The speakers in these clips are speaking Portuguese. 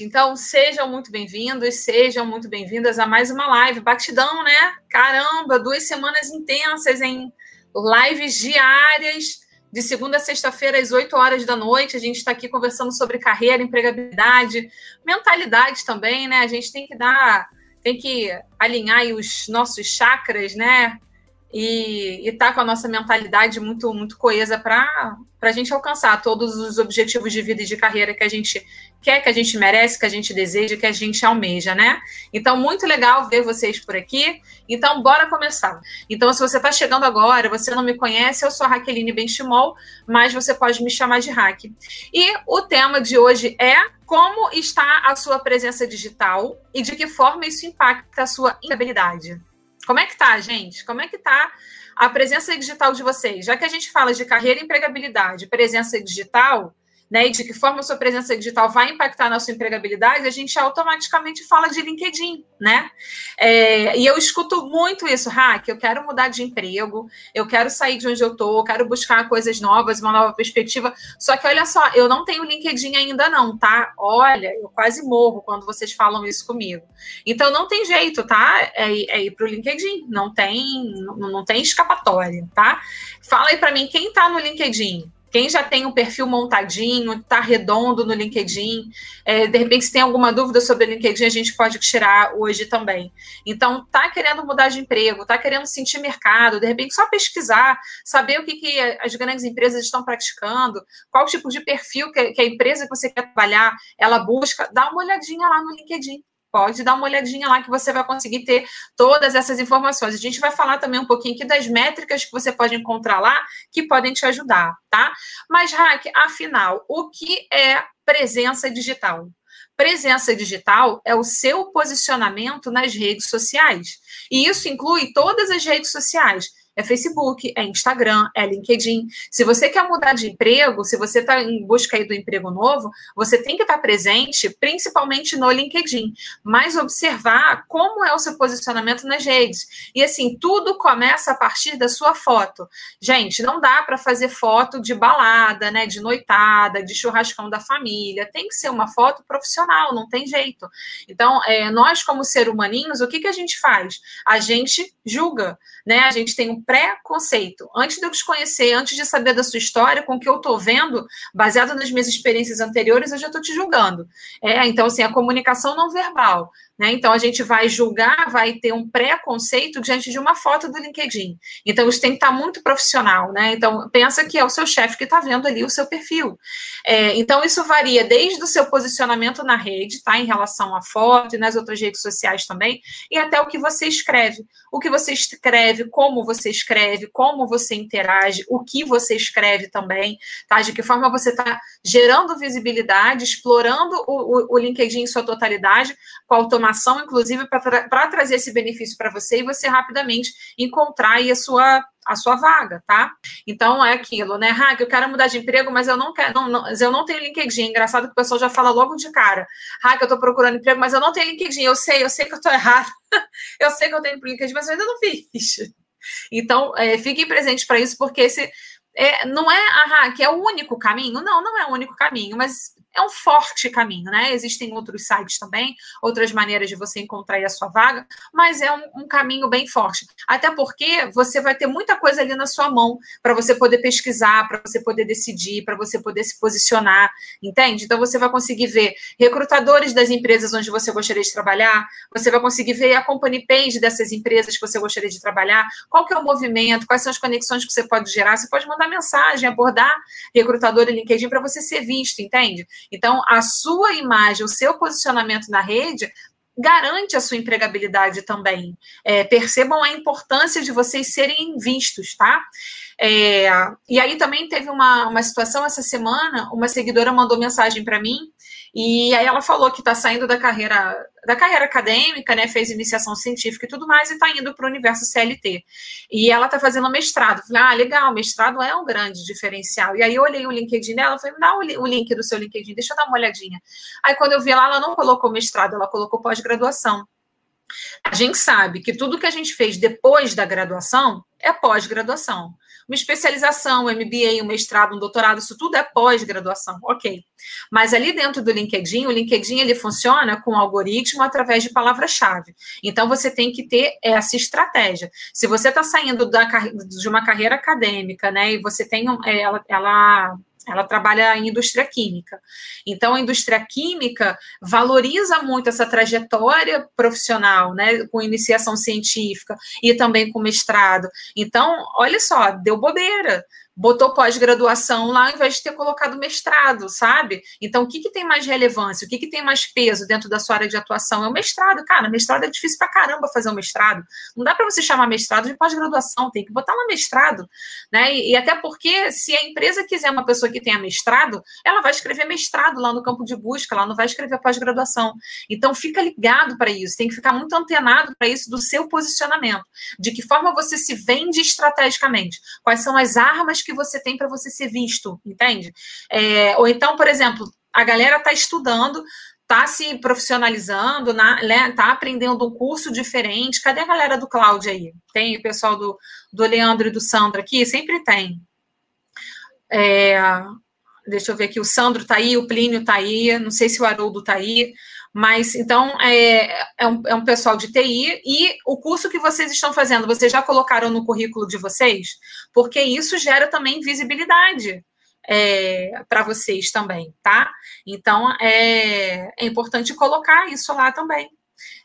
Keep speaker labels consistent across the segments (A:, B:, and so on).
A: Então, sejam muito bem-vindos, sejam muito bem-vindas a mais uma live. Batidão, né? Caramba, duas semanas intensas em lives diárias, de segunda a sexta-feira, às 8 horas da noite. A gente está aqui conversando sobre carreira, empregabilidade, mentalidade também, né? A gente tem que dar, tem que alinhar os nossos chakras, né? E estar tá com a nossa mentalidade muito, muito coesa para a gente alcançar todos os objetivos de vida e de carreira que a gente quer, que a gente merece, que a gente deseja, que a gente almeja, né? Então, muito legal ver vocês por aqui. Então, bora começar. Então, se você está chegando agora, você não me conhece, eu sou a Raqueline Benchimol, mas você pode me chamar de Hack. E o tema de hoje é como está a sua presença digital e de que forma isso impacta a sua instabilidade. Como é que tá, gente? Como é que tá a presença digital de vocês? Já que a gente fala de carreira e empregabilidade, presença digital, né, e de que forma sua presença digital vai impactar na sua empregabilidade, a gente automaticamente fala de LinkedIn, né? É, e eu escuto muito isso, Hack, eu quero mudar de emprego, eu quero sair de onde eu tô, quero buscar coisas novas, uma nova perspectiva. Só que olha só, eu não tenho LinkedIn ainda não, tá? Olha, eu quase morro quando vocês falam isso comigo. Então não tem jeito, tá? É, é ir para o LinkedIn, não tem, não, não tem escapatória, tá? Fala aí para mim quem tá no LinkedIn. Quem já tem um perfil montadinho, está redondo no LinkedIn, é, de repente, se tem alguma dúvida sobre o LinkedIn, a gente pode tirar hoje também. Então, está querendo mudar de emprego, está querendo sentir mercado, de repente, só pesquisar, saber o que, que as grandes empresas estão praticando, qual tipo de perfil que, que a empresa que você quer trabalhar, ela busca, dá uma olhadinha lá no LinkedIn pode dar uma olhadinha lá que você vai conseguir ter todas essas informações. A gente vai falar também um pouquinho aqui das métricas que você pode encontrar lá que podem te ajudar, tá? Mas, Hack, afinal, o que é presença digital? Presença digital é o seu posicionamento nas redes sociais. E isso inclui todas as redes sociais é Facebook, é Instagram, é LinkedIn. Se você quer mudar de emprego, se você está em busca aí do emprego novo, você tem que estar tá presente, principalmente no LinkedIn, mas observar como é o seu posicionamento nas redes. E assim, tudo começa a partir da sua foto. Gente, não dá para fazer foto de balada, né, de noitada, de churrascão da família. Tem que ser uma foto profissional, não tem jeito. Então, é, nós como ser humaninhos, o que, que a gente faz? A gente julga, né? A gente tem um preconceito. Antes de eu te conhecer, antes de saber da sua história, com o que eu estou vendo, baseado nas minhas experiências anteriores, eu já estou te julgando. É, então, assim, a comunicação não verbal. Né? Então, a gente vai julgar, vai ter um preconceito diante de uma foto do LinkedIn. Então, isso tem que estar muito profissional. Né? Então, pensa que é o seu chefe que está vendo ali o seu perfil. É, então, isso varia desde o seu posicionamento na rede, tá? em relação à foto e nas outras redes sociais também, e até o que você escreve. O que você escreve, como você escreve, como você interage, o que você escreve também, tá? de que forma você está gerando visibilidade, explorando o, o, o LinkedIn em sua totalidade, com automação inclusive, para tra trazer esse benefício para você e você rapidamente encontrar aí a sua a sua vaga, tá? Então é aquilo, né? Ah, eu quero mudar de emprego, mas eu não quero, não, não, eu não tenho LinkedIn. É engraçado que o pessoal já fala logo de cara. Ah, eu tô procurando emprego, mas eu não tenho LinkedIn. Eu sei, eu sei que eu tô errado. eu sei que eu tenho LinkedIn, mas eu ainda não fiz. Então, é, fiquem presentes para isso, porque esse é, não é ah, que é o único caminho. Não, não é o único caminho, mas é um forte caminho, né? Existem outros sites também, outras maneiras de você encontrar a sua vaga, mas é um, um caminho bem forte. Até porque você vai ter muita coisa ali na sua mão para você poder pesquisar, para você poder decidir, para você poder se posicionar, entende? Então você vai conseguir ver recrutadores das empresas onde você gostaria de trabalhar, você vai conseguir ver a company page dessas empresas que você gostaria de trabalhar, qual que é o movimento, quais são as conexões que você pode gerar, você pode mandar mensagem, abordar recrutador e LinkedIn para você ser visto, entende? Então, a sua imagem, o seu posicionamento na rede garante a sua empregabilidade também. É, percebam a importância de vocês serem vistos, tá? É, e aí também teve uma, uma situação essa semana, uma seguidora mandou mensagem para mim e aí ela falou que está saindo da carreira da carreira acadêmica, né? Fez iniciação científica e tudo mais, e está indo para o universo CLT. E ela está fazendo mestrado. Falei, ah, legal, mestrado é um grande diferencial. E aí eu olhei o LinkedIn dela, falei, me dá o link do seu LinkedIn, deixa eu dar uma olhadinha. Aí quando eu vi lá, ela não colocou mestrado, ela colocou pós-graduação. A gente sabe que tudo que a gente fez depois da graduação é pós-graduação. Uma especialização, um MBA, um mestrado, um doutorado, isso tudo é pós-graduação, ok. Mas ali dentro do LinkedIn, o LinkedIn ele funciona com algoritmo através de palavra-chave. Então você tem que ter essa estratégia. Se você está saindo da, de uma carreira acadêmica, né, e você tem é, ela, ela ela trabalha em indústria química. Então, a indústria química valoriza muito essa trajetória profissional, né, com iniciação científica e também com mestrado. Então, olha só, deu bobeira botou pós-graduação lá ao invés de ter colocado mestrado, sabe? Então, o que, que tem mais relevância? O que, que tem mais peso dentro da sua área de atuação? É o mestrado. Cara, mestrado é difícil pra caramba fazer um mestrado. Não dá para você chamar mestrado de pós-graduação, tem que botar lá mestrado, né? E, e, até porque, se a empresa quiser uma pessoa que tenha mestrado, ela vai escrever mestrado lá no campo de busca, ela não vai escrever pós-graduação. Então, fica ligado para isso, tem que ficar muito antenado para isso do seu posicionamento. De que forma você se vende estrategicamente? Quais são as armas que você tem para você ser visto, entende? É, ou então, por exemplo, a galera está estudando, está se profissionalizando, está né, aprendendo um curso diferente. Cadê a galera do cloud aí? Tem o pessoal do, do Leandro e do Sandro aqui? Sempre tem. É, deixa eu ver aqui, o Sandro está aí, o Plínio está aí, não sei se o Haroldo está aí. Mas, então, é, é, um, é um pessoal de TI e o curso que vocês estão fazendo, vocês já colocaram no currículo de vocês? Porque isso gera também visibilidade. É, para vocês também, tá? Então é, é importante colocar isso lá também.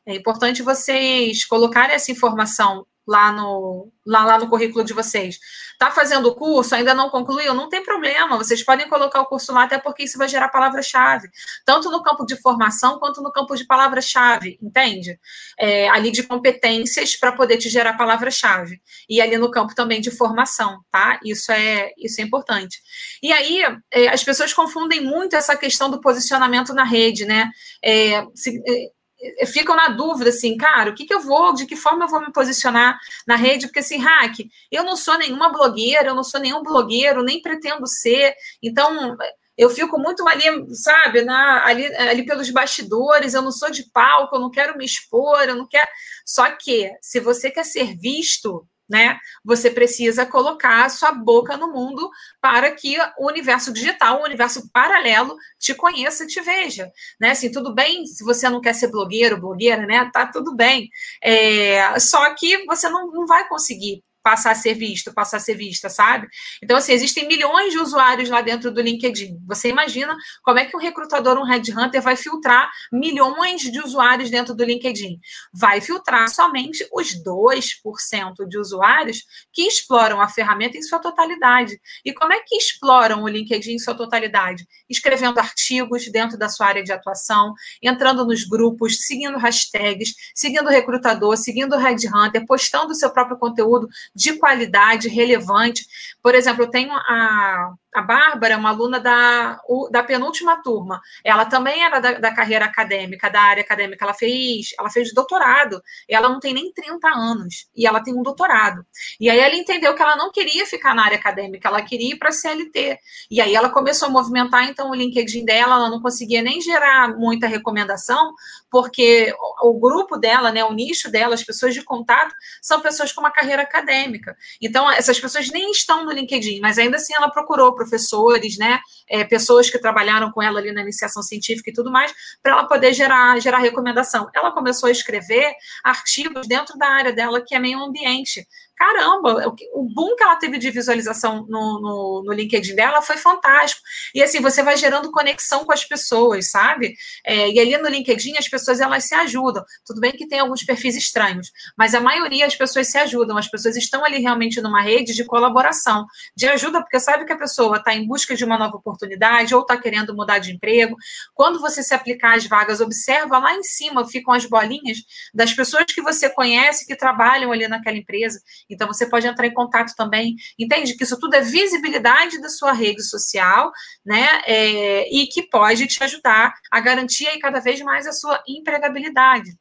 A: É importante vocês colocarem essa informação lá no, lá, lá no currículo de vocês. Está fazendo o curso, ainda não concluiu? Não tem problema, vocês podem colocar o curso lá, até porque isso vai gerar palavra-chave, tanto no campo de formação quanto no campo de palavra-chave, entende? É, ali de competências para poder te gerar palavra-chave. E ali no campo também de formação, tá? Isso é, isso é importante. E aí, é, as pessoas confundem muito essa questão do posicionamento na rede, né? É, se, é, ficam na dúvida, assim, cara, o que, que eu vou, de que forma eu vou me posicionar na rede, porque assim, hack, eu não sou nenhuma blogueira, eu não sou nenhum blogueiro, nem pretendo ser, então eu fico muito ali, sabe, na, ali, ali pelos bastidores, eu não sou de palco, eu não quero me expor, eu não quero. Só que, se você quer ser visto, né? Você precisa colocar a sua boca no mundo para que o universo digital, o universo paralelo, te conheça, te veja, né? Assim, tudo bem se você não quer ser blogueiro, blogueira, né? Tá tudo bem. É, só que você não, não vai conseguir passar a ser visto, passar a ser vista, sabe? Então, assim, existem milhões de usuários lá dentro do LinkedIn. Você imagina como é que um recrutador, um headhunter, vai filtrar milhões de usuários dentro do LinkedIn? Vai filtrar somente os 2% de usuários que exploram a ferramenta em sua totalidade. E como é que exploram o LinkedIn em sua totalidade? Escrevendo artigos dentro da sua área de atuação, entrando nos grupos, seguindo hashtags, seguindo o recrutador, seguindo o headhunter, postando o seu próprio conteúdo de qualidade, relevante. Por exemplo, eu tenho a a Bárbara uma aluna da, da penúltima turma. Ela também era da, da, carreira acadêmica, da área acadêmica. Ela fez, ela fez doutorado. Ela não tem nem 30 anos. E ela tem um doutorado. E aí ela entendeu que ela não queria ficar na área acadêmica, ela queria ir para a CLT. E aí ela começou a movimentar, então, o LinkedIn dela, ela não conseguia nem gerar muita recomendação, porque o, grupo dela, né, o nicho dela, as pessoas de contato, são pessoas com uma carreira acadêmica. Então, essas pessoas nem estão no LinkedIn, mas ainda assim ela procurou professores, né, é, pessoas que trabalharam com ela ali na iniciação científica e tudo mais, para ela poder gerar, gerar recomendação. Ela começou a escrever artigos dentro da área dela, que é meio ambiente, caramba, o, boom que ela teve de visualização no, no, no, LinkedIn dela foi fantástico. E assim, você vai gerando conexão com as pessoas, sabe? É, e ali no LinkedIn as pessoas elas se ajudam. Tudo bem que tem alguns perfis estranhos, mas a maioria as pessoas se ajudam, as pessoas estão ali realmente numa rede de colaboração, de ajuda, porque sabe que a pessoa está em busca de uma nova oportunidade ou está querendo mudar de emprego. Quando você se aplicar às vagas, observa lá em cima, ficam as bolinhas das pessoas que você conhece que trabalham ali naquela empresa então, você pode entrar em contato também. Entende que isso tudo é visibilidade da sua rede social, né? É, e que pode te ajudar a garantir aí cada vez mais a sua empregabilidade.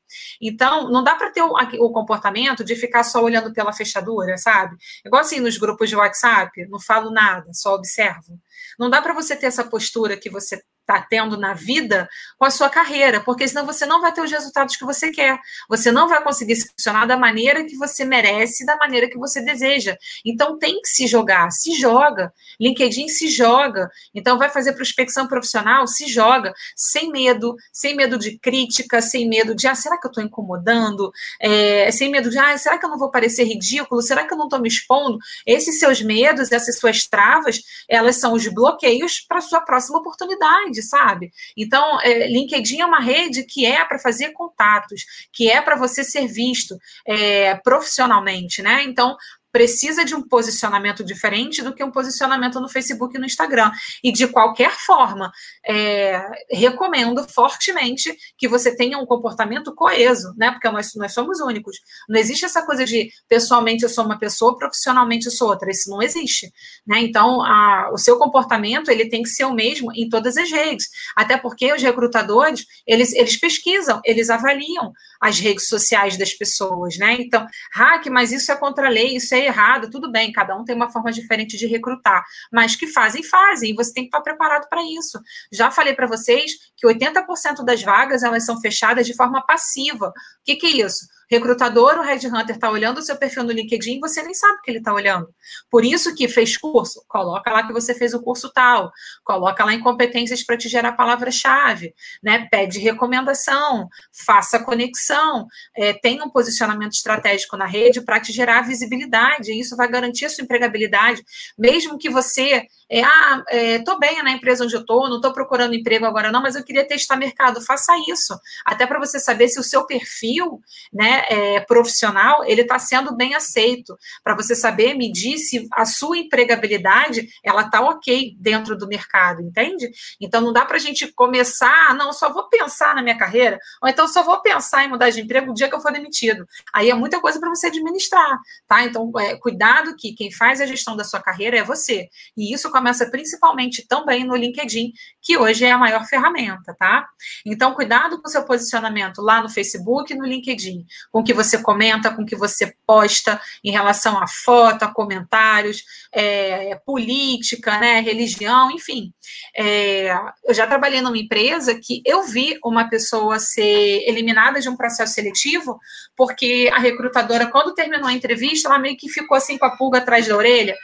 A: Então, não dá para ter o, o, comportamento de ficar só olhando pela fechadura, sabe? Igual assim nos grupos de WhatsApp, não falo nada, só observo. Não dá para você ter essa postura que você está tendo na vida com a sua carreira, porque senão você não vai ter os resultados que você quer. Você não vai conseguir se funcionar da maneira que você merece, da maneira que você deseja. Então tem que se jogar, se joga. LinkedIn se joga. Então vai fazer prospecção profissional, se joga, sem medo, sem medo de crítica, sem medo de, ah, será que eu estou incomodando? É, sem medo de, ah, será que eu não vou parecer ridículo? Será que eu não estou me expondo? Esses seus medos, essas suas travas, elas são os bloqueios para sua próxima oportunidade, sabe? Então, é, LinkedIn é uma rede que é para fazer contatos, que é para você ser visto é, profissionalmente, né? Então, precisa de um posicionamento diferente do que um posicionamento no Facebook e no Instagram. E de qualquer forma, é, recomendo fortemente que você tenha um comportamento coeso, né? Porque nós, nós somos únicos. Não existe essa coisa de pessoalmente eu sou uma pessoa, profissionalmente eu sou outra. Isso não existe. Né? Então, a, o seu comportamento ele tem que ser o mesmo em todas as redes. Até porque os recrutadores, eles, eles pesquisam, eles avaliam as redes sociais das pessoas, né? Então, hack, mas isso é contra a lei, isso é errado, tudo bem, cada um tem uma forma diferente de recrutar, mas que fazem, fazem, e você tem que estar preparado para isso. Já falei para vocês que 80% das vagas elas são fechadas de forma passiva. O que, que é isso? Recrutador, o headhunter está olhando o seu perfil no LinkedIn e você nem sabe que ele está olhando. Por isso que fez curso, coloca lá que você fez o curso tal, coloca lá em competências para te gerar palavra-chave, né? Pede recomendação, faça conexão, é, tem um posicionamento estratégico na rede para te gerar visibilidade. E isso vai garantir a sua empregabilidade, mesmo que você é, ah, estou é, bem na empresa onde eu estou, não estou procurando emprego agora não, mas eu queria testar mercado. Faça isso, até para você saber se o seu perfil, né, é, profissional, ele está sendo bem aceito, para você saber medir se a sua empregabilidade ela está ok dentro do mercado, entende? Então não dá para a gente começar, não, só vou pensar na minha carreira, ou então só vou pensar em mudar de emprego o dia que eu for demitido. Aí é muita coisa para você administrar, tá? Então, é, cuidado que quem faz a gestão da sua carreira é você. E isso começa principalmente também no LinkedIn, que hoje é a maior ferramenta, tá? Então, cuidado com o seu posicionamento lá no Facebook e no LinkedIn com o que você comenta, com o que você posta em relação a foto, a comentários, é, política, né, religião, enfim. É, eu já trabalhei numa empresa que eu vi uma pessoa ser eliminada de um processo seletivo porque a recrutadora, quando terminou a entrevista, ela meio que ficou assim com a pulga atrás da orelha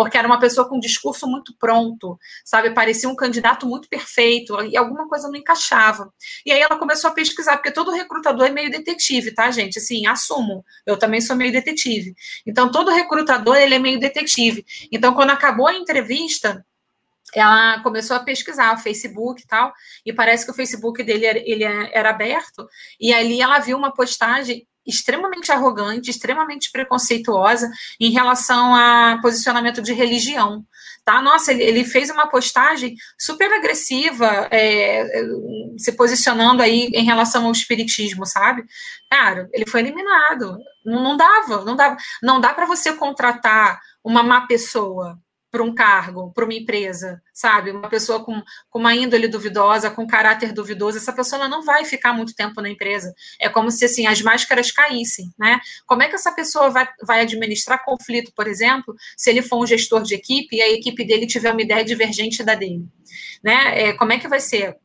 A: porque era uma pessoa com um discurso muito pronto, sabe? Parecia um candidato muito perfeito, e alguma coisa não encaixava. E aí ela começou a pesquisar, porque todo recrutador é meio detetive, tá, gente? Assim, assumo, eu também sou meio detetive. Então, todo recrutador, ele é meio detetive. Então, quando acabou a entrevista, ela começou a pesquisar o Facebook e tal, e parece que o Facebook dele era, ele era aberto, e ali ela viu uma postagem extremamente arrogante, extremamente preconceituosa em relação a posicionamento de religião. Tá? Nossa, ele, ele fez uma postagem super agressiva, é, se posicionando aí em relação ao espiritismo, sabe? Cara, ele foi eliminado. Não, não dava, não dava. Não dá para você contratar uma má pessoa para um cargo, para uma empresa, sabe? Uma pessoa com, com uma índole duvidosa, com caráter duvidoso, essa pessoa não vai ficar muito tempo na empresa. É como se assim as máscaras caíssem, né? Como é que essa pessoa vai, vai administrar conflito, por exemplo, se ele for um gestor de equipe e a equipe dele tiver uma ideia divergente da dele, né? É, como é que vai ser?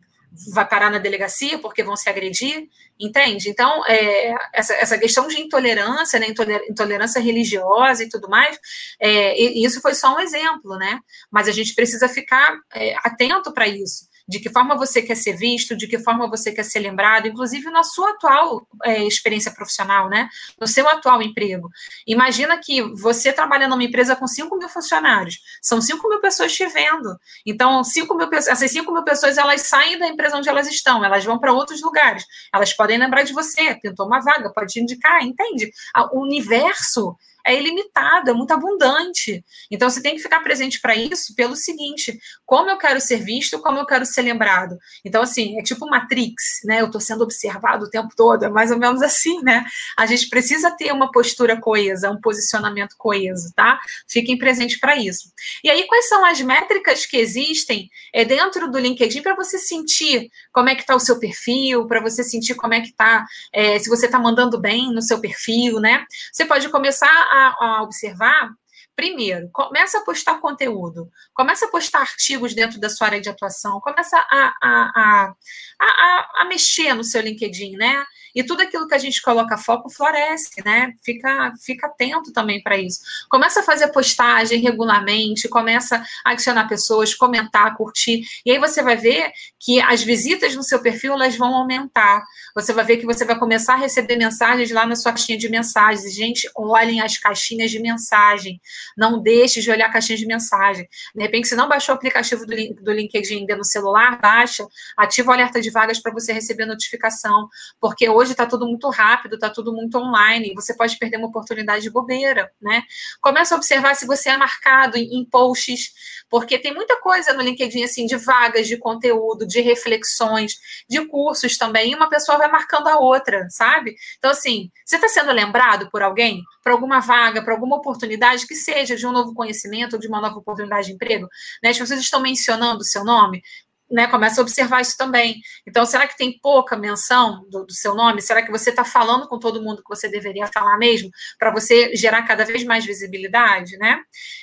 A: Vai parar na delegacia porque vão se agredir, entende? Então, é, essa, essa questão de intolerância, né, intolerância religiosa e tudo mais, é, isso foi só um exemplo, né? Mas a gente precisa ficar é, atento para isso de que forma você quer ser visto, de que forma você quer ser lembrado, inclusive na sua atual é, experiência profissional, né? No seu atual emprego. Imagina que você trabalha numa empresa com 5 mil funcionários, são 5 mil pessoas te vendo. Então, 5 mil, essas 5 mil pessoas elas saem da empresa onde elas estão, elas vão para outros lugares, elas podem lembrar de você, pintou uma vaga, pode te indicar, entende? O universo é ilimitado, é muito abundante. Então você tem que ficar presente para isso pelo seguinte: como eu quero ser visto, como eu quero ser lembrado. Então, assim, é tipo Matrix, né? Eu estou sendo observado o tempo todo, é mais ou menos assim, né? A gente precisa ter uma postura coesa, um posicionamento coeso, tá? Fiquem presentes para isso. E aí, quais são as métricas que existem é, dentro do LinkedIn para você sentir como é que está o seu perfil, para você sentir como é que está, é, se você está mandando bem no seu perfil, né? Você pode começar a, a observar primeiro, começa a postar conteúdo, começa a postar artigos dentro da sua área de atuação, começa a, a, a, a, a mexer no seu LinkedIn, né? E tudo aquilo que a gente coloca foco floresce, né? Fica, fica atento também para isso. Começa a fazer postagem regularmente, começa a adicionar pessoas, comentar, curtir. E aí você vai ver que as visitas no seu perfil elas vão aumentar. Você vai ver que você vai começar a receber mensagens lá na sua caixinha de mensagens. Gente, olhem as caixinhas de mensagem. Não deixe de olhar a caixinha de mensagem. De repente, se não baixou o aplicativo do, do LinkedIn ainda no celular, baixa, ativa o alerta de vagas para você receber notificação. Porque hoje está tudo muito rápido, está tudo muito online. Você pode perder uma oportunidade de bobeira, né? Começa a observar se você é marcado em, em posts, porque tem muita coisa no LinkedIn, assim, de vagas, de conteúdo, de reflexões, de cursos também. E uma pessoa vai marcando a outra, sabe? Então, assim, você está sendo lembrado por alguém, por alguma vaga, por alguma oportunidade que seja de um novo conhecimento, de uma nova oportunidade de emprego, né? As pessoas estão mencionando o seu nome, né, começa a observar isso também. Então, será que tem pouca menção do, do seu nome? Será que você está falando com todo mundo que você deveria falar mesmo, para você gerar cada vez mais visibilidade, né?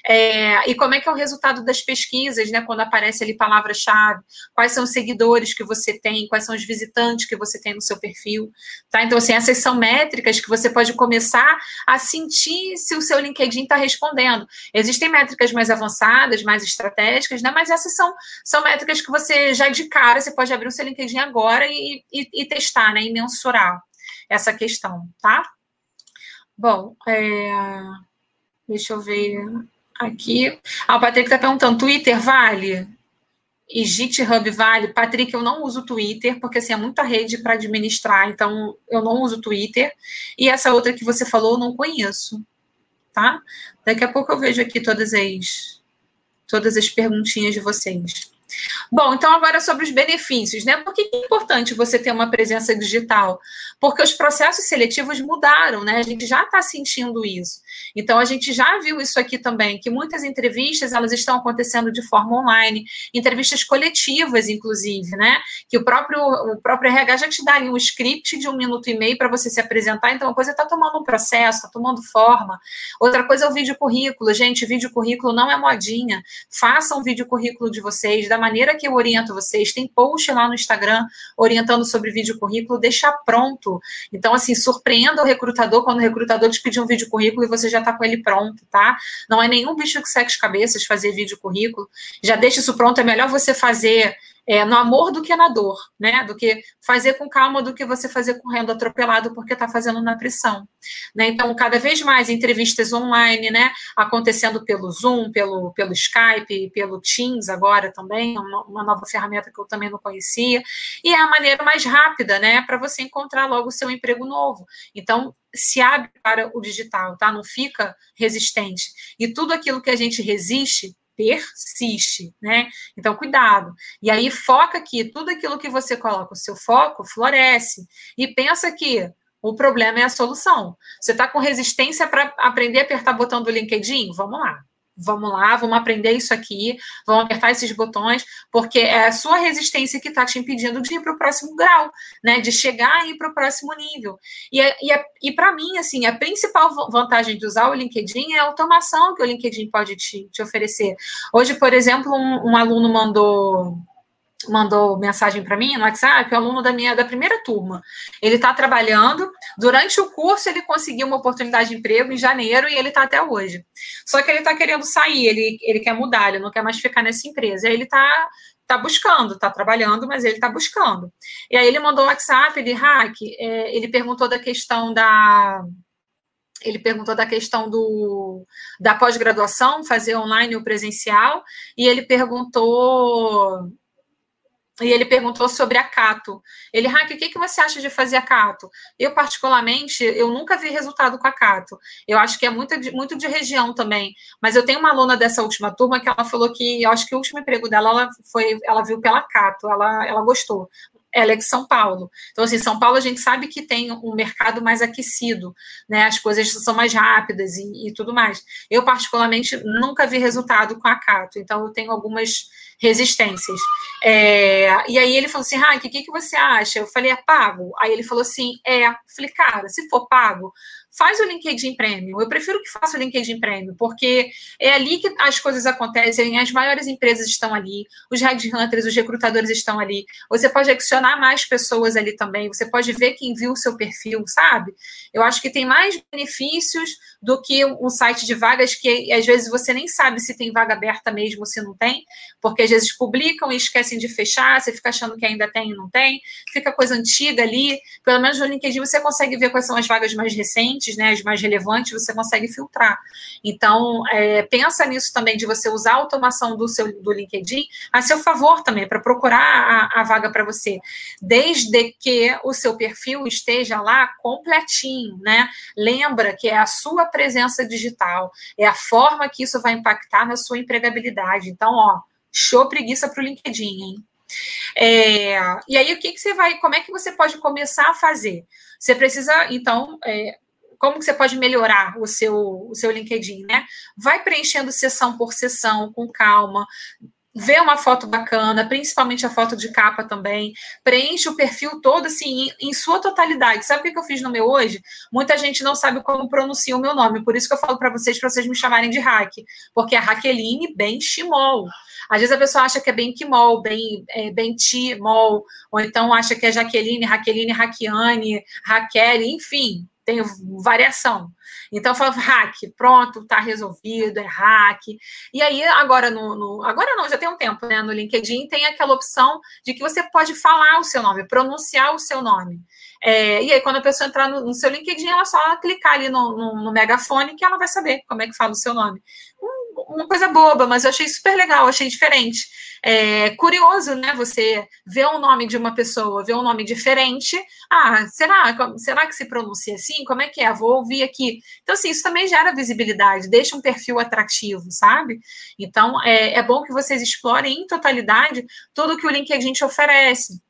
A: É, e como é que é o resultado das pesquisas, né? Quando aparece ali palavra-chave, quais são os seguidores que você tem, quais são os visitantes que você tem no seu perfil, tá? Então, assim, essas são métricas que você pode começar a sentir se o seu LinkedIn está respondendo. Existem métricas mais avançadas, mais estratégicas, né? Mas essas são, são métricas que você você já de cara, você pode abrir o seu LinkedIn agora e, e, e testar, né? E mensurar essa questão, tá? Bom, é... deixa eu ver aqui. Ah, o Patrick está perguntando: Twitter vale? E GitHub vale? Patrick, eu não uso Twitter, porque assim, é muita rede para administrar, então eu não uso Twitter. E essa outra que você falou, eu não conheço, tá? Daqui a pouco eu vejo aqui todas as, todas as perguntinhas de vocês. Bom, então agora sobre os benefícios, né? Por que é importante você ter uma presença digital? Porque os processos seletivos mudaram, né? A gente já está sentindo isso. Então a gente já viu isso aqui também, que muitas entrevistas elas estão acontecendo de forma online, entrevistas coletivas, inclusive, né? Que o próprio o próprio RH já te dá ali um script de um minuto e meio para você se apresentar. Então a coisa está tomando um processo, está tomando forma. Outra coisa é o vídeo currículo, gente. Vídeo currículo não é modinha. Façam um vídeo currículo de vocês da maneira que eu oriento vocês. Tem post lá no Instagram orientando sobre vídeo currículo, deixar pronto. Então, assim, surpreenda o recrutador quando o recrutador te pedir um vídeo currículo e você já está com ele pronto, tá? Não é nenhum bicho que seca as cabeças fazer vídeo currículo. Já deixa isso pronto, é melhor você fazer é, no amor do que na dor, né? Do que fazer com calma do que você fazer correndo atropelado porque está fazendo na pressão, né? Então, cada vez mais entrevistas online, né? Acontecendo pelo Zoom, pelo, pelo Skype, pelo Teams agora também, uma, nova ferramenta que eu também não conhecia, e é a maneira mais rápida, né? Para você encontrar logo o seu emprego novo. Então, se abre para o digital, tá? Não fica resistente. E tudo aquilo que a gente resiste persiste, né? Então, cuidado. E aí, foca aqui, tudo aquilo que você coloca o seu foco, floresce. E pensa que o problema é a solução. Você está com resistência para aprender a apertar o botão do LinkedIn? Vamos lá vamos lá, vamos aprender isso aqui, vamos apertar esses botões, porque é a sua resistência que está te impedindo de ir para o próximo grau, né? De chegar aí para o próximo nível. E, é, e, é, e para mim, assim, a principal vantagem de usar o LinkedIn é a automação que o LinkedIn pode te, te oferecer. Hoje, por exemplo, um, um aluno mandou mandou mensagem para mim no WhatsApp, é aluno da minha da primeira turma. Ele está trabalhando, durante o curso ele conseguiu uma oportunidade de emprego em janeiro e ele está até hoje. Só que ele está querendo sair, ele, ele quer mudar, ele não quer mais ficar nessa empresa. Aí ele está tá buscando, tá trabalhando, mas ele está buscando. E aí ele mandou o WhatsApp, ele, hack, é, ele perguntou da questão da ele perguntou da questão do, da pós-graduação, fazer online ou presencial, e ele perguntou e ele perguntou sobre a Cato. Ele, Raque, o que, que você acha de fazer a Cato? Eu, particularmente, eu nunca vi resultado com a Cato. Eu acho que é muito de, muito de região também. Mas eu tenho uma aluna dessa última turma que ela falou que, eu acho que o último emprego dela, ela, foi, ela viu pela Cato, ela, ela gostou ela é de São Paulo. Então, assim, São Paulo a gente sabe que tem um mercado mais aquecido, né? As coisas são mais rápidas e, e tudo mais. Eu, particularmente, nunca vi resultado com a Cato, então eu tenho algumas resistências. É, e aí ele falou assim, Raik, o que, que você acha? Eu falei, é pago? Aí ele falou assim, é. Eu falei, cara, se for pago, faz o LinkedIn Premium. Eu prefiro que faça o LinkedIn Premium, porque é ali que as coisas acontecem, as maiores empresas estão ali, os headhunters, os recrutadores estão ali. Você pode adicionar mais pessoas ali também, você pode ver quem viu o seu perfil, sabe? Eu acho que tem mais benefícios do que um site de vagas que às vezes você nem sabe se tem vaga aberta mesmo, se não tem, porque às vezes publicam e esquecem de fechar, você fica achando que ainda tem e não tem, fica coisa antiga ali. Pelo menos no LinkedIn você consegue ver quais são as vagas mais recentes né, as mais relevantes, você consegue filtrar. Então, é, pensa nisso também, de você usar a automação do seu do LinkedIn a seu favor também, para procurar a, a vaga para você, desde que o seu perfil esteja lá completinho, né? Lembra que é a sua presença digital, é a forma que isso vai impactar na sua empregabilidade. Então, ó, show preguiça para o LinkedIn, hein? É, e aí, o que, que você vai, como é que você pode começar a fazer? Você precisa, então, é, como que você pode melhorar o seu, o seu LinkedIn, né? Vai preenchendo sessão por sessão, com calma, vê uma foto bacana, principalmente a foto de capa também, preenche o perfil todo assim em, sua totalidade. Sabe o que eu fiz no meu hoje? Muita gente não sabe como pronuncia o meu nome, por isso que eu falo para vocês, para vocês me chamarem de Hack, porque é Raqueline Benchimol. Às vezes a pessoa acha que é bem, é, Bentimol, ou então acha que é Jaqueline, Raqueline, Raquiane, Raquel, enfim, tem variação. Então, eu falo hack, pronto, tá resolvido, é hack. E aí, agora no, no, Agora não, já tem um tempo, né? No LinkedIn tem aquela opção de que você pode falar o seu nome, pronunciar o seu nome. É, e aí, quando a pessoa entrar no, no, seu LinkedIn, ela só clicar ali no, no, no megafone que ela vai saber como é que fala o seu nome. Um, uma coisa boba, mas eu achei super legal, achei diferente. É curioso, né? Você vê o nome de uma pessoa, vê um nome diferente. Ah, será, será que se pronuncia assim? Como é que é? Vou ouvir aqui. Então, assim, isso também gera visibilidade, deixa um perfil atrativo, sabe? Então, é, é bom que vocês explorem em totalidade tudo que o LinkedIn te oferece.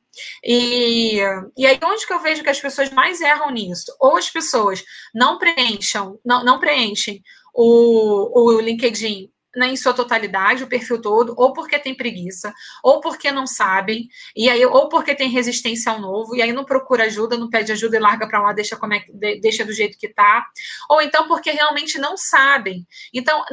A: E, e aí, onde que eu vejo que as pessoas mais erram nisso? Ou as pessoas não preencham, não, não preenchem o, o LinkedIn né, em sua totalidade, o perfil todo, ou porque tem preguiça, ou porque não sabem, e aí, ou porque tem resistência ao novo, e aí não procura ajuda, não pede ajuda e larga para lá, deixa como é, deixa do jeito que tá, ou então porque realmente não sabem. Então,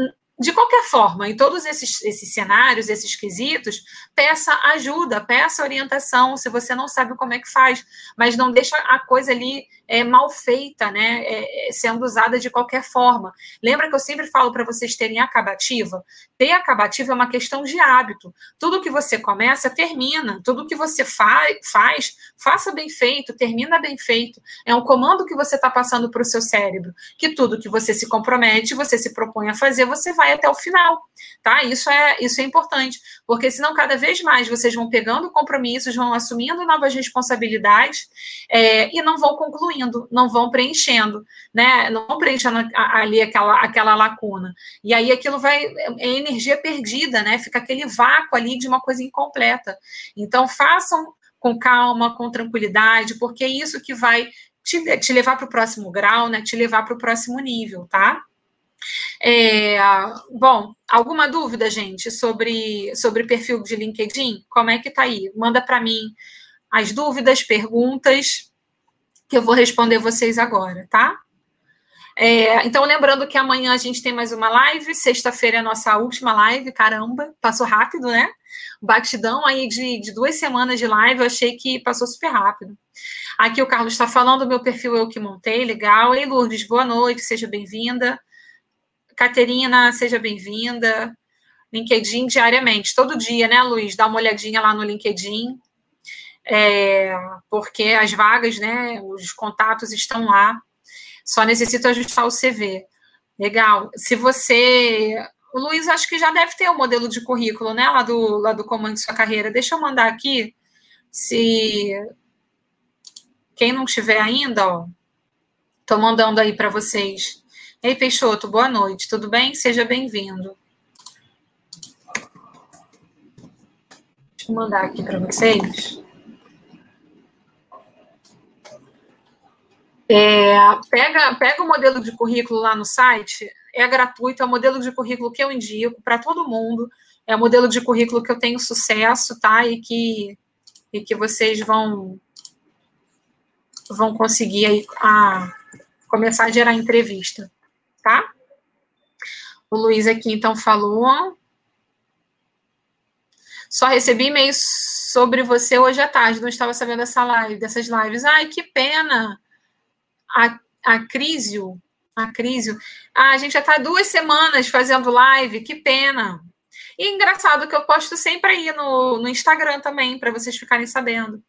A: de qualquer forma, em todos esses, esses cenários, esses quesitos, peça ajuda, peça orientação, se você não sabe como é que faz, mas não deixa a coisa ali é, mal feita, né, é, é sendo usada de qualquer forma. Lembra que eu sempre falo para vocês terem acabativa? Ter acabativa é uma questão de hábito. Tudo que você começa, termina. Tudo que você fa faz, faça bem feito, termina bem feito. É um comando que você está passando para o seu cérebro, que tudo que você se compromete, você se propõe a fazer, você vai até o final, tá? Isso é, isso é importante, porque senão cada vez mais vocês vão pegando compromissos, vão assumindo novas responsabilidades é, e não vão concluindo não vão preenchendo, né? Não vão preenchendo ali aquela, aquela lacuna. E aí aquilo vai, é energia perdida, né? Fica aquele vácuo ali de uma coisa incompleta. Então, façam com calma, com tranquilidade, porque é isso que vai te, te levar para o próximo grau, né? Te levar para o próximo nível, tá? É, bom, alguma dúvida, gente, sobre, sobre perfil de LinkedIn? Como é que tá aí? Manda para mim as dúvidas, perguntas que eu vou responder vocês agora, tá? É, então, lembrando que amanhã a gente tem mais uma live, sexta-feira é a nossa última live, caramba, passou rápido, né? Batidão aí de, de, duas semanas de live, eu achei que passou super rápido. Aqui o Carlos está falando, meu perfil eu que montei, legal. Ei, Lourdes, boa noite, seja bem-vinda. Caterina, seja bem-vinda. LinkedIn diariamente, todo dia, né, Luiz? Dá uma olhadinha lá no LinkedIn é, porque as vagas, né, os contatos estão lá, só necessito ajustar o CV. Legal. Se você. O Luiz, acho que já deve ter o um modelo de currículo, né, lá do, lá do comando de sua carreira. Deixa eu mandar aqui. Se. Quem não tiver ainda, ó, tô mandando aí para vocês. Ei, Peixoto, boa noite, tudo bem? Seja bem-vindo. Deixa eu mandar aqui para vocês. É, pega, pega o modelo de currículo lá no site, é gratuito, é o modelo de currículo que eu indico para todo mundo. é um modelo de currículo que eu tenho sucesso, tá? E que, e que vocês vão vão conseguir aí a, começar a gerar entrevista, tá? O Luiz aqui então falou. Só recebi e-mail sobre você hoje à tarde, não estava sabendo dessa live, dessas lives. Ai, que pena. A, a Crisio, a Crisio. Ah, a gente já está duas semanas fazendo live, que pena. E engraçado que eu posto sempre aí no, no Instagram também, para vocês ficarem sabendo.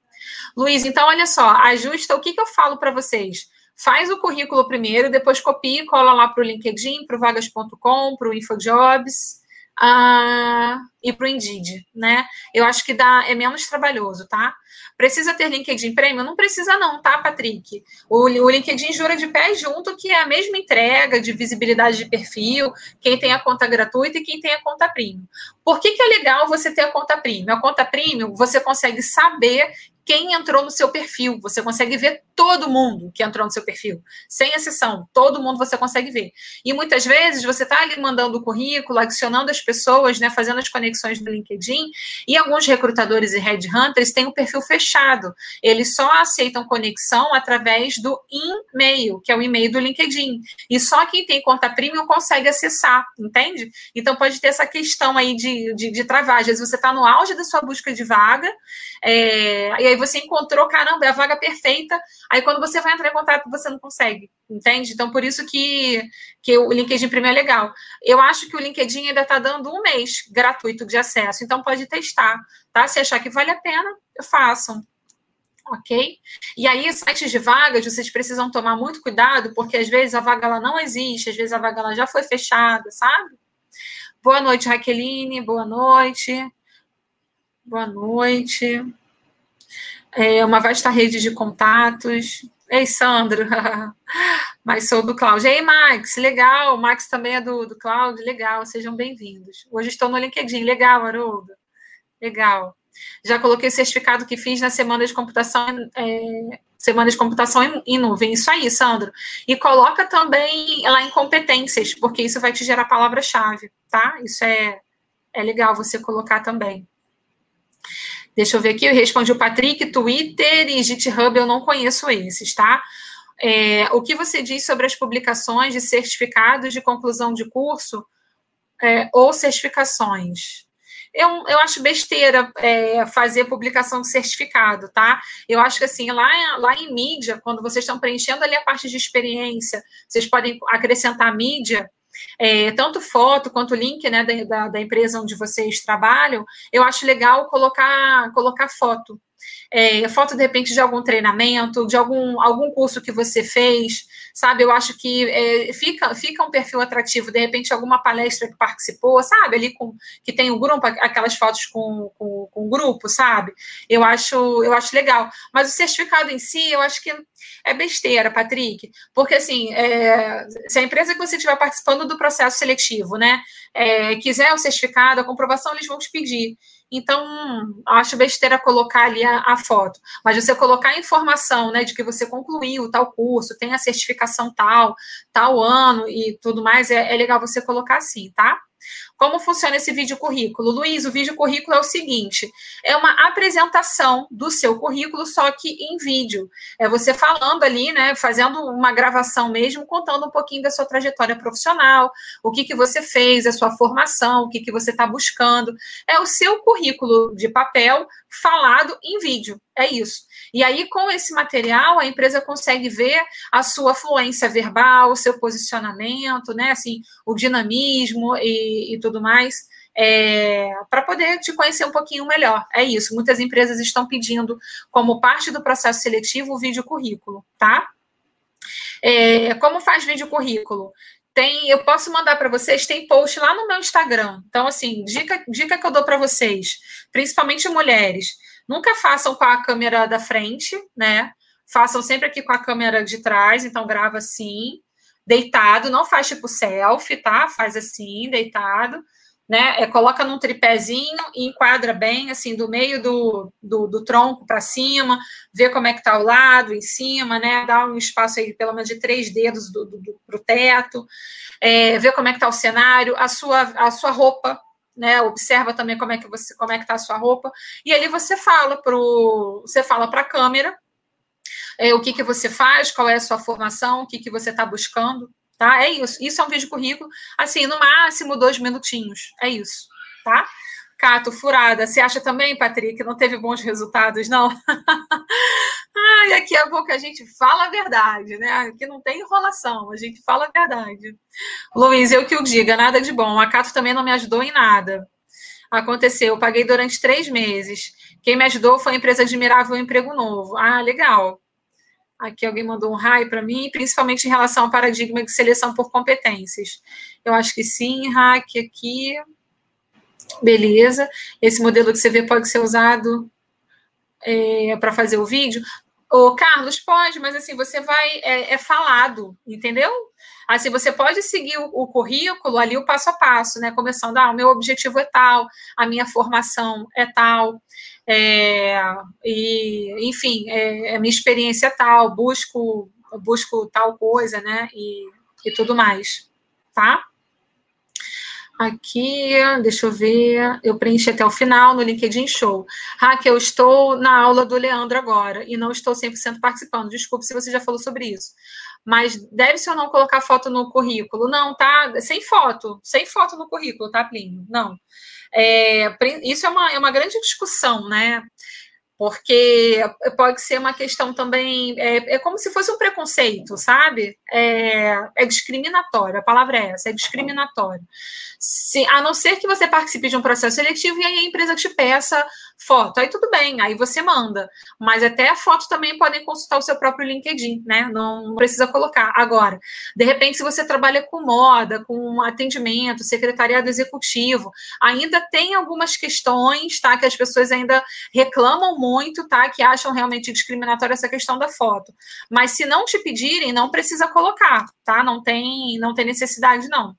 A: Luiz, então olha só, ajusta o que, que eu falo para vocês. Faz o currículo primeiro, depois copia e cola lá para o LinkedIn, para o vagas.com, para o InfoJobs uh, e para o Indeed, né? Eu acho que dá, é menos trabalhoso, tá? Precisa ter LinkedIn Premium? Não precisa não, tá, Patrick? O, o LinkedIn jura de pé junto que é a mesma entrega de visibilidade de perfil, quem tem a conta gratuita e quem tem a conta premium. Por que, que é legal você ter a conta premium? A conta premium, você consegue saber quem entrou no seu perfil. Você consegue ver todo mundo que entrou no seu perfil, sem exceção. Todo mundo você consegue ver. E muitas vezes você está ali mandando o currículo, adicionando as pessoas, né, fazendo as conexões no LinkedIn, e alguns recrutadores e headhunters têm o um perfil fechado. Eles só aceitam conexão através do e-mail, que é o e-mail do LinkedIn. E só quem tem conta premium consegue acessar, entende? Então pode ter essa questão aí de, de, de travagem. Às vezes você está no auge da sua busca de vaga, é, e aí você encontrou, caramba, é a vaga perfeita. Aí quando você vai entrar em contato, você não consegue, entende? Então, por isso que, que o LinkedIn Premium é legal. Eu acho que o LinkedIn ainda está dando um mês gratuito de acesso, então pode testar, tá? Se achar que vale a pena, façam. Ok? E aí, sites de vagas, vocês precisam tomar muito cuidado, porque às vezes a vaga ela não existe, às vezes a vaga ela já foi fechada, sabe? Boa noite, Raqueline. Boa noite. Boa noite é, uma vasta rede de contatos. Ei, Sandro, mas sou do Cláudio. Ei, Max, legal. O Max também é do, do Cláudio, legal. Sejam bem-vindos. Hoje estou no LinkedIn, legal, Haroldo. Legal. Já coloquei o certificado que fiz na semana de computação, é, semana de computação em, em, nuvem. Isso aí, Sandro. E coloca também lá em competências, porque isso vai te gerar palavra-chave, tá? Isso é, é legal você colocar também. Deixa eu ver aqui, eu respondi o Patrick, Twitter e GitHub, eu não conheço esses, tá? É, o que você diz sobre as publicações de certificados de conclusão de curso é, ou certificações? Eu, eu acho besteira é, fazer publicação de certificado, tá? Eu acho que assim, lá, lá em mídia, quando vocês estão preenchendo ali a parte de experiência, vocês podem acrescentar mídia, é, tanto foto quanto link né, da, da, empresa onde vocês trabalham, eu acho legal colocar, colocar foto é, foto de repente de algum treinamento, de algum, algum curso que você fez, sabe? Eu acho que é, fica, fica um perfil atrativo, de repente, alguma palestra que participou, sabe? Ali com que tem o um grupo, aquelas fotos com, com, com o grupo, sabe? Eu acho, eu acho legal. Mas o certificado em si, eu acho que é besteira, Patrick, porque assim, é, se a empresa que você estiver participando do processo seletivo, né, é, quiser o certificado, a comprovação, eles vão te pedir. Então, acho besteira colocar ali a, a, foto. Mas você colocar a informação, né, de que você concluiu tal curso, tem a certificação tal, tal ano e tudo mais, é, é legal você colocar assim, tá? Como funciona esse vídeo currículo? Luiz, o vídeo currículo é o seguinte: é uma apresentação do seu currículo, só que em vídeo. É você falando ali, né? Fazendo uma gravação mesmo, contando um pouquinho da sua trajetória profissional, o que, que você fez, a sua formação, o que, que você está buscando. É o seu currículo de papel falado em vídeo. É isso. E aí, com esse material, a empresa consegue ver a sua fluência verbal, o seu posicionamento, né? Assim, o dinamismo e, e tudo mais. É, para poder te conhecer um pouquinho melhor. É isso. Muitas empresas estão pedindo, como parte do processo seletivo, o vídeo currículo, tá? É, como faz vídeo currículo? Tem, eu posso mandar para vocês, tem post lá no meu Instagram. Então, assim, dica, dica que eu dou para vocês, principalmente mulheres Nunca façam com a câmera da frente, né? Façam sempre aqui com a câmera de trás, então grava assim, deitado, não faz tipo selfie, tá? Faz assim, deitado, né? É, coloca num tripézinho e enquadra bem, assim, do meio do, do, do tronco para cima, vê como é que tá o lado, em cima, né? Dá um espaço aí, pelo menos de três dedos do, do, do, pro teto, é, vê como é que tá o cenário, a sua, a sua roupa, né? Observa também como é que você, como é que tá a sua roupa. E ali você fala pro, você fala para a câmera é, o que, que você faz, qual é a sua formação, o que, que você está buscando, tá? É isso. Isso é um vídeo currículo, assim, no máximo dois minutinhos. É isso, tá? Cato, furada. Você acha também, Patrick, não teve bons resultados, não? Ai, aqui é bom que a gente fala a verdade, né? Aqui não tem enrolação, a gente fala a verdade. Luiz, eu que o diga, nada de bom. A Cato também não me ajudou em nada. Aconteceu, eu paguei durante três meses. Quem me ajudou foi a empresa Admirável Emprego Novo. Ah, legal. Aqui alguém mandou um raio para mim, principalmente em relação ao paradigma de seleção por competências. Eu acho que sim, hack aqui. Beleza. Esse modelo que você vê pode ser usado é, para fazer o vídeo. Ô, Carlos, pode, mas assim, você vai. É, é falado, entendeu? Assim, você pode seguir o, o, currículo ali, o passo a passo, né? Começando, ah, o meu objetivo é tal, a minha formação é tal, é, e, enfim, é, a minha experiência é tal, busco, busco tal coisa, né? E, e tudo mais, tá? Aqui, deixa eu ver. Eu preenchi até o final no LinkedIn Show. Raquel, eu estou na aula do Leandro agora e não estou 100% participando. Desculpe se você já falou sobre isso. Mas deve-se ou não colocar foto no currículo? Não, tá? Sem foto. Sem foto no currículo, tá, Plínio? Não. É, isso é uma, é uma grande discussão, né? porque pode ser uma questão também, é, é como se fosse um preconceito, sabe? É, é, discriminatório, a palavra é essa, é discriminatório. Se, a não ser que você participe de um processo seletivo e aí a empresa te peça foto, aí tudo bem, aí você manda. Mas até a foto também podem consultar o seu próprio LinkedIn, né? Não precisa colocar. Agora, de repente, se você trabalha com moda, com atendimento, secretariado executivo, ainda tem algumas questões, tá? Que as pessoas ainda reclamam muito, tá? Que acham realmente discriminatória essa questão da foto. Mas se não te pedirem, não precisa colocar, tá? Não tem, não tem necessidade, não.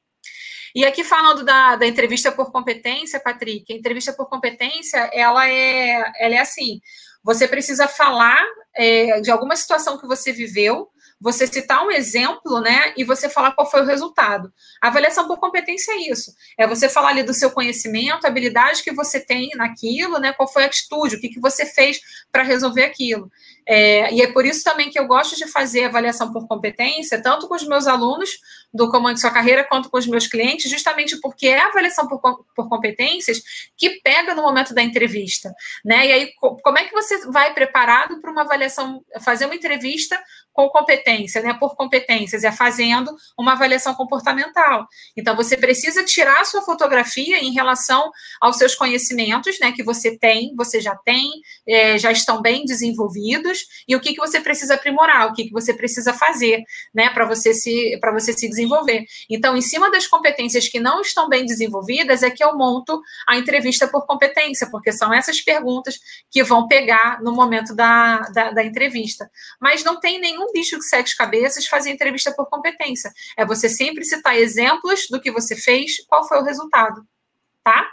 A: E aqui falando da, da entrevista por competência, Patrick, a entrevista por competência, ela é, ela é assim, você precisa falar é, de alguma situação que você viveu, você citar um exemplo, né, e você falar qual foi o resultado. A avaliação por competência é isso. É você falar ali do seu conhecimento, habilidade que você tem naquilo, né, qual foi a atitude, o que, que você fez para resolver aquilo. É, e é por isso também que eu gosto de fazer avaliação por competência, tanto com os meus alunos do Comando Sua Carreira, quanto com os meus clientes, justamente porque é a avaliação por, por competências que pega no momento da entrevista. Né? E aí, como é que você vai preparado para uma avaliação, fazer uma entrevista com competência, né? Por competências, é fazendo uma avaliação comportamental. Então, você precisa tirar a sua fotografia em relação aos seus conhecimentos, né? Que você tem, você já tem, é, já estão bem desenvolvidos, e o que, que você precisa aprimorar, o que, que você precisa fazer, né? Para você se você se desenvolver. Então, em cima das competências que não estão bem desenvolvidas, é que eu monto a entrevista por competência, porque são essas perguntas que vão pegar no momento da, da, da entrevista. Mas não tem nenhum nenhum bicho de sete cabeças fazer entrevista por competência. É você sempre citar exemplos do que você fez, qual foi o resultado, tá?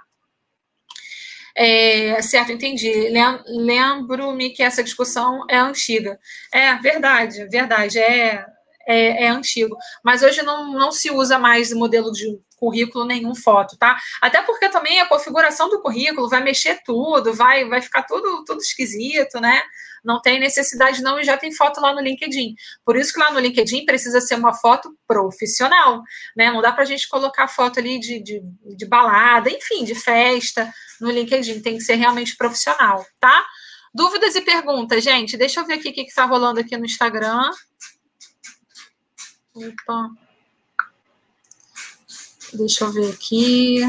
A: É, certo, entendi. Lembro-me que essa discussão é antiga. É verdade, verdade, é, é, é, antigo. Mas hoje não, não se usa mais modelo de currículo nenhum foto, tá? Até porque também a configuração do currículo vai mexer tudo, vai, vai ficar tudo, tudo esquisito, né? não tem necessidade não e já tem foto lá no LinkedIn. Por isso que lá no LinkedIn precisa ser uma foto profissional, né? Não dá para a gente colocar foto ali de, de, de balada, enfim, de festa no LinkedIn, tem que ser realmente profissional, tá? Dúvidas e perguntas, gente? Deixa eu ver aqui o que está rolando aqui no Instagram. Opa. Deixa eu ver aqui.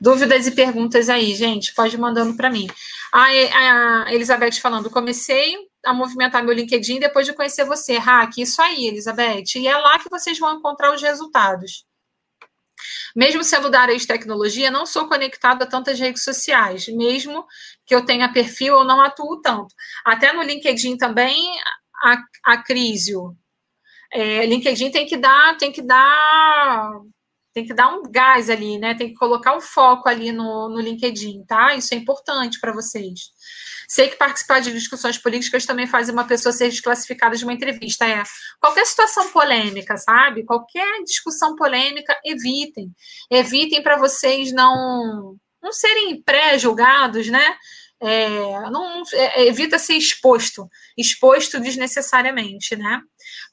A: Dúvidas e perguntas aí, gente, pode mandando para mim. A, Elizabeth falando, comecei a movimentar meu LinkedIn depois de conhecer você. Hack, isso aí, Elizabeth. E é lá que vocês vão encontrar os resultados. Mesmo sendo da área de tecnologia, não sou conectado a tantas redes sociais, mesmo que eu tenha perfil, eu não atuo tanto. Até no LinkedIn também, a, a Crisio. É, LinkedIn tem que dar, tem que dar tem que dar um gás ali, né? Tem que colocar o foco ali no, no LinkedIn, tá? Isso é importante para vocês. Sei que participar de discussões políticas também faz uma pessoa ser desclassificada de uma entrevista. É qualquer situação polêmica, sabe? Qualquer discussão polêmica, evitem. Evitem para vocês não, não serem pré-julgados, né? É, não, é, evita ser exposto, exposto desnecessariamente, né?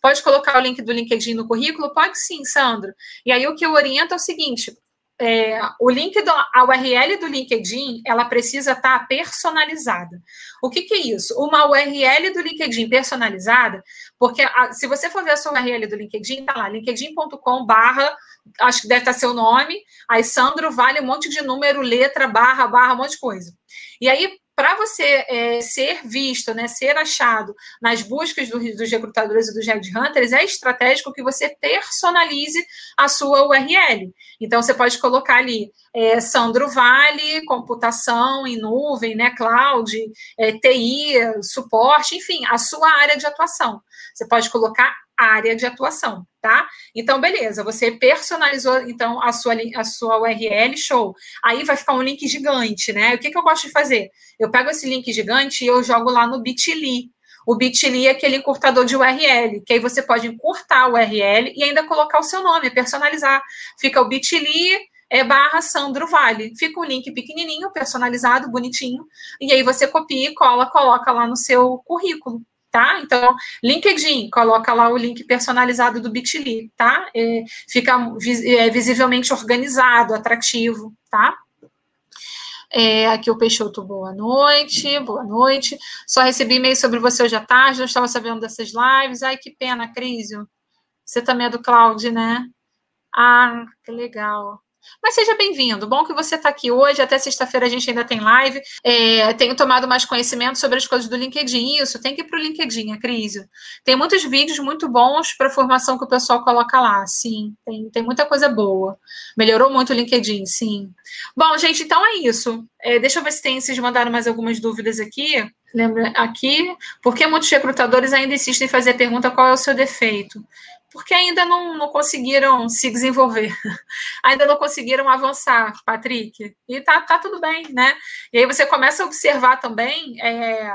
A: Pode colocar o link do LinkedIn no currículo? Pode sim, Sandro. E aí o que eu oriento é o seguinte: é, o link do, a URL do LinkedIn ela precisa estar tá personalizada. O que, que, é isso? Uma URL do LinkedIn personalizada, porque a, se você for ver a sua URL do LinkedIn, tá lá, linkedin.com barra, acho que deve estar seu nome, aí Sandro vale um monte de número, letra, barra, barra, um monte de coisa. E aí, para você é, ser visto, né, ser achado nas buscas do, dos recrutadores e dos headhunters, é estratégico que você personalize a sua URL. Então, você pode colocar ali é, Sandro Vale, computação em nuvem, né, cloud, é, TI, suporte, enfim, a sua área de atuação. Você pode colocar área de atuação, tá? Então, beleza, você personalizou então a sua, a sua URL, show. Aí vai ficar um link gigante, né? O que, que eu gosto de fazer? Eu pego esse link gigante e eu jogo lá no Bitly. O Bitly é aquele encurtador de URL, que aí você pode encurtar a URL e ainda colocar o seu nome, personalizar. Fica o Bitly é barra Sandro Vale. Fica um link pequenininho, personalizado, bonitinho, e aí você copia e cola, coloca lá no seu currículo, tá? Então, LinkedIn, coloca lá o link personalizado do Bitly, tá? É, fica é, visivelmente organizado, atrativo, tá? É, aqui o Peixoto, boa noite, boa noite. Só recebi e-mail sobre você hoje à tarde, não estava sabendo dessas lives. Ai, que pena, Crisio. Você também é do Cloud, né? Ah, que legal. Mas seja bem-vindo. Bom que você está aqui hoje. Até sexta-feira a gente ainda tem live. É, tenho tomado mais conhecimento sobre as coisas do LinkedIn. Isso, tem que ir para o LinkedIn, a crise. Tem muitos vídeos muito bons para formação que o pessoal coloca lá. Sim, tem, tem muita coisa boa. Melhorou muito o LinkedIn, sim. Bom, gente, então é isso. É, deixa eu ver se tem, vocês mandaram mais algumas dúvidas aqui. Lembra aqui, por que muitos recrutadores ainda insistem em fazer a pergunta qual é o seu defeito? Porque ainda não, não conseguiram se desenvolver, ainda não conseguiram avançar, Patrick. E tá, tá tudo bem, né? E aí você começa a observar também é,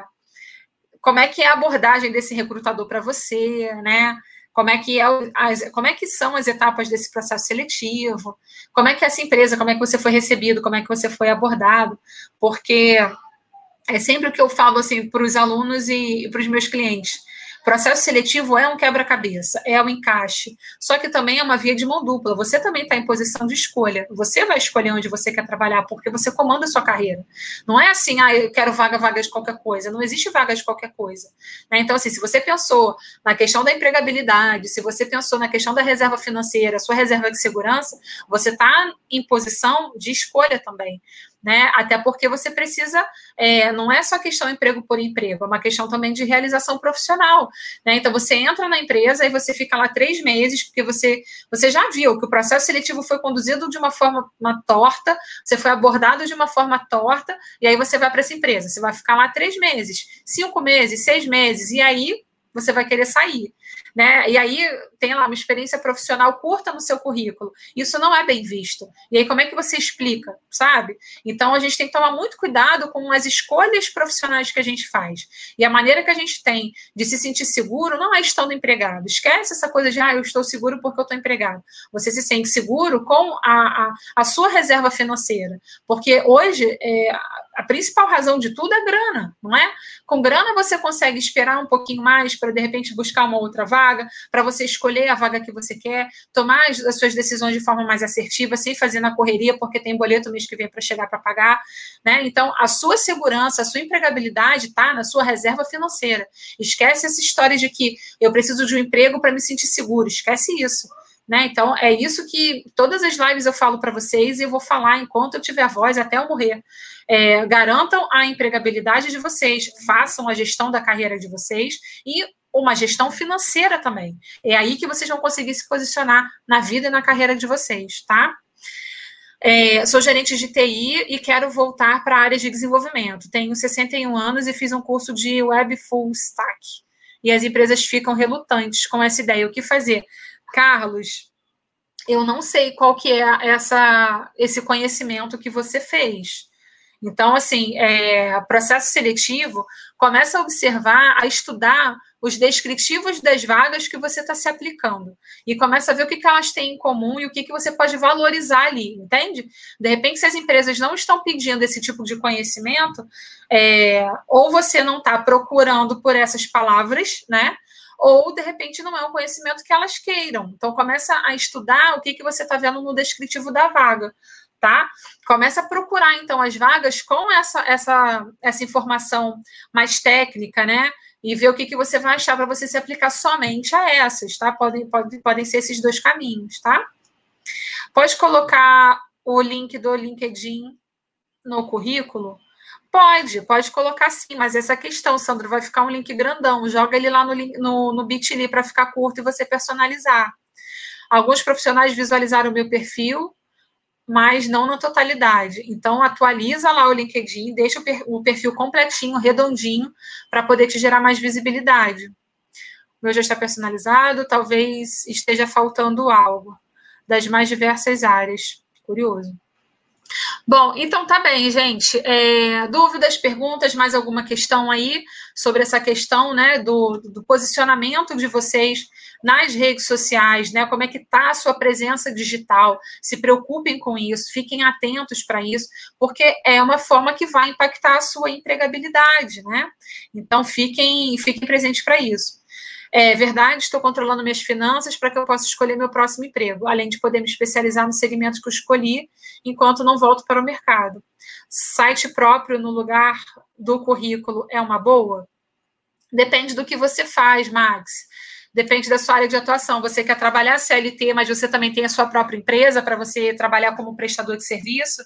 A: como é que é a abordagem desse recrutador para você, né? Como é, que é, como é que são as etapas desse processo seletivo, como é que é essa empresa, como é que você foi recebido, como é que você foi abordado, porque é sempre o que eu falo assim para os alunos e, e para os meus clientes Processo seletivo é um quebra-cabeça, é um encaixe, só que também é uma via de mão dupla. Você também está em posição de escolha. Você vai escolher onde você quer trabalhar, porque você comanda a sua carreira. Não é assim, ah, eu quero vaga, vaga de qualquer coisa. Não existe vaga de qualquer coisa. Né? Então, assim, se você pensou na questão da empregabilidade, se você pensou na questão da reserva financeira, sua reserva de segurança, você está em posição de escolha também né? Até porque você precisa, é, não é só questão emprego por emprego, é uma questão também de realização profissional, né? Então você entra na empresa e você fica lá três meses, porque você, você já viu que o processo seletivo foi conduzido de uma forma uma torta, você foi abordado de uma forma torta, e aí você vai para essa empresa, você vai ficar lá três meses, cinco meses, seis meses, e aí você vai querer sair né? E aí tem lá uma experiência profissional curta no seu currículo. Isso não é bem visto. E aí como é que você explica, sabe? Então a gente tem que tomar muito cuidado com as escolhas profissionais que a gente faz. E a maneira que a gente tem de se sentir seguro não é estando empregado. Esquece essa coisa de ah, eu estou seguro porque eu estou empregado. Você se sente seguro com a, a, a sua reserva financeira. Porque hoje é, a principal razão de tudo é grana, não é? Com grana você consegue esperar um pouquinho mais para de repente buscar uma outra vaga para você escolher a vaga que você quer, tomar as, as, suas decisões de forma mais assertiva, sem fazer na correria, porque tem boleto mês que vem para chegar para pagar. Né? Então, a sua segurança, a sua empregabilidade está na sua reserva financeira. Esquece essa história de que eu preciso de um emprego para me sentir seguro. Esquece isso. Né? Então, é isso que todas as lives eu falo para vocês e eu vou falar enquanto eu tiver voz até eu morrer. É, garantam a empregabilidade de vocês, façam a gestão da carreira de vocês e uma gestão financeira também. É aí que vocês vão conseguir se posicionar na vida e na carreira de vocês, tá? É, sou gerente de TI e quero voltar para a área de desenvolvimento. Tenho 61 anos e fiz um curso de Web Full Stack. E as empresas ficam relutantes com essa ideia. O que fazer? Carlos, eu não sei qual que é essa, esse conhecimento que você fez. Então, assim, é, processo seletivo começa a observar, a estudar os descritivos das vagas que você está se aplicando. E começa a ver o que, que elas têm em comum e o que, que você pode valorizar ali, entende? De repente, se as empresas não estão pedindo esse tipo de conhecimento, é, ou você não está procurando por essas palavras, né? Ou, de repente, não é um conhecimento que elas queiram. Então, começa a estudar o que, que você está vendo no descritivo da vaga tá? Começa a procurar então as vagas com essa essa essa informação mais técnica, né? E ver o que, que você vai achar para você se aplicar somente a essas, tá? Podem, podem, podem ser esses dois caminhos, tá? Pode colocar o link do LinkedIn no currículo? Pode, pode colocar sim, mas essa questão, Sandro, vai ficar um link grandão. Joga ele lá no, no, no Bitly para ficar curto e você personalizar. Alguns profissionais visualizaram o meu perfil, mas não na totalidade. Então, atualiza lá o LinkedIn, deixa o perfil completinho, redondinho, para poder te gerar mais visibilidade. O meu já está personalizado, talvez esteja faltando algo das mais diversas áreas. Curioso. Bom, então tá bem, gente. É, dúvidas, perguntas, mais alguma questão aí sobre essa questão né, do, do posicionamento de vocês nas redes sociais, né? Como é que está a sua presença digital? Se preocupem com isso, fiquem atentos para isso, porque é uma forma que vai impactar a sua empregabilidade, né? Então fiquem, fiquem presentes para isso. É verdade, estou controlando minhas finanças para que eu possa escolher meu próximo emprego, além de poder me especializar no segmento que eu escolhi, enquanto não volto para o mercado. Site próprio no lugar do currículo é uma boa? Depende do que você faz, Max depende da sua área de atuação. Você quer trabalhar CLT, mas você também tem a sua própria empresa para você trabalhar como prestador de serviço.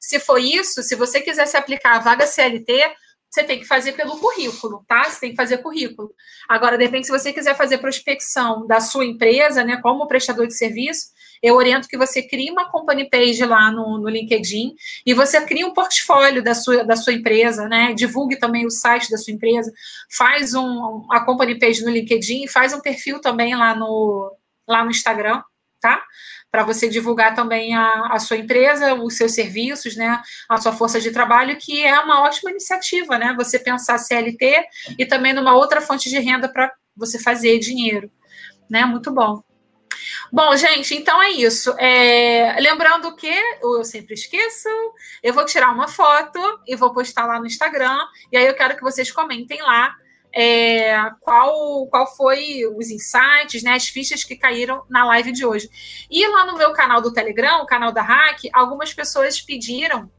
A: Se for isso, se você quiser se aplicar a vaga CLT, você tem que fazer pelo currículo, tá? Você tem que fazer currículo. Agora, de repente, se você quiser fazer prospecção da sua empresa, né, como prestador de serviço, eu oriento que você crie uma company page lá no, no LinkedIn e você crie um portfólio da sua, da sua empresa, né? Divulgue também o site da sua empresa, faz um, a company page no LinkedIn, faz um perfil também lá no, lá no Instagram, tá? Para você divulgar também a, a sua empresa, os seus serviços, né? A sua força de trabalho, que é uma ótima iniciativa, né? Você pensar CLT e também numa outra fonte de renda para você fazer dinheiro, né? Muito bom. Bom, gente, então é isso. É... Lembrando que eu sempre esqueço, eu vou tirar uma foto e vou postar lá no Instagram. E aí eu quero que vocês comentem lá é, qual, qual foi os insights, né, as fichas que caíram na live de hoje. E lá no meu canal do Telegram, o canal da Hack, algumas pessoas pediram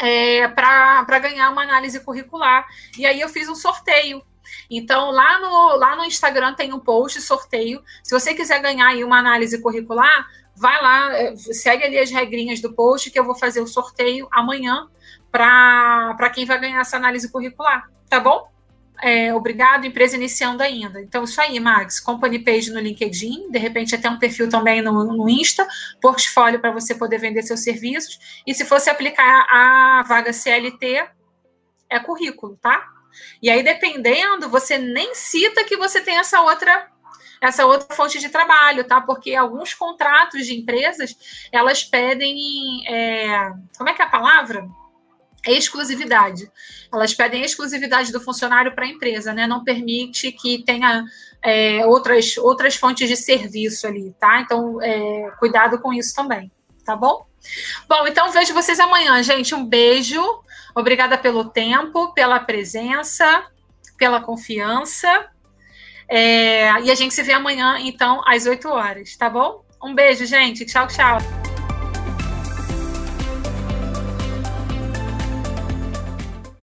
A: é, para ganhar uma análise curricular. E aí eu fiz um sorteio. Então, lá no, lá no Instagram tem um post, sorteio. Se você quiser ganhar aí uma análise curricular, vai lá, é, segue ali as regrinhas do post, que eu vou fazer o sorteio amanhã para quem vai ganhar essa análise curricular, tá bom? É, obrigado, empresa iniciando ainda. Então, isso aí, Max. Company page no LinkedIn, de repente até um perfil também no, no Insta, portfólio para você poder vender seus serviços. E se fosse aplicar a vaga CLT, é currículo, tá? E aí, dependendo, você nem cita que você tem essa outra essa outra fonte de trabalho, tá? Porque alguns contratos de empresas elas pedem é, como é que é a palavra? Exclusividade. Elas pedem exclusividade do funcionário para a empresa, né? Não permite que tenha é, outras, outras fontes de serviço ali, tá? Então, é, cuidado com isso também, tá bom? Bom, então vejo vocês amanhã, gente. Um beijo. Obrigada pelo tempo, pela presença, pela confiança. É, e a gente se vê amanhã, então, às 8 horas, tá bom? Um beijo, gente. Tchau, tchau.